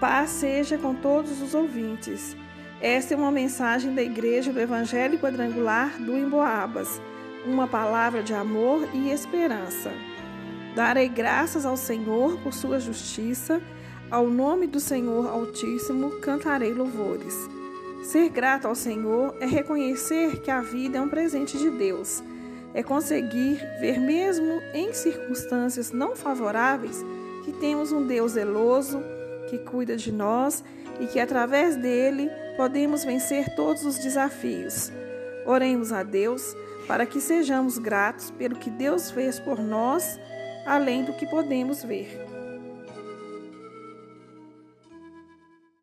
Paz seja com todos os ouvintes. Esta é uma mensagem da Igreja do Evangelho Quadrangular do Emboabas, uma palavra de amor e esperança. Darei graças ao Senhor por sua justiça, ao nome do Senhor Altíssimo cantarei louvores. Ser grato ao Senhor é reconhecer que a vida é um presente de Deus, é conseguir ver, mesmo em circunstâncias não favoráveis, que temos um Deus zeloso que cuida de nós e que através dele podemos vencer todos os desafios. Oremos a Deus para que sejamos gratos pelo que Deus fez por nós, além do que podemos ver.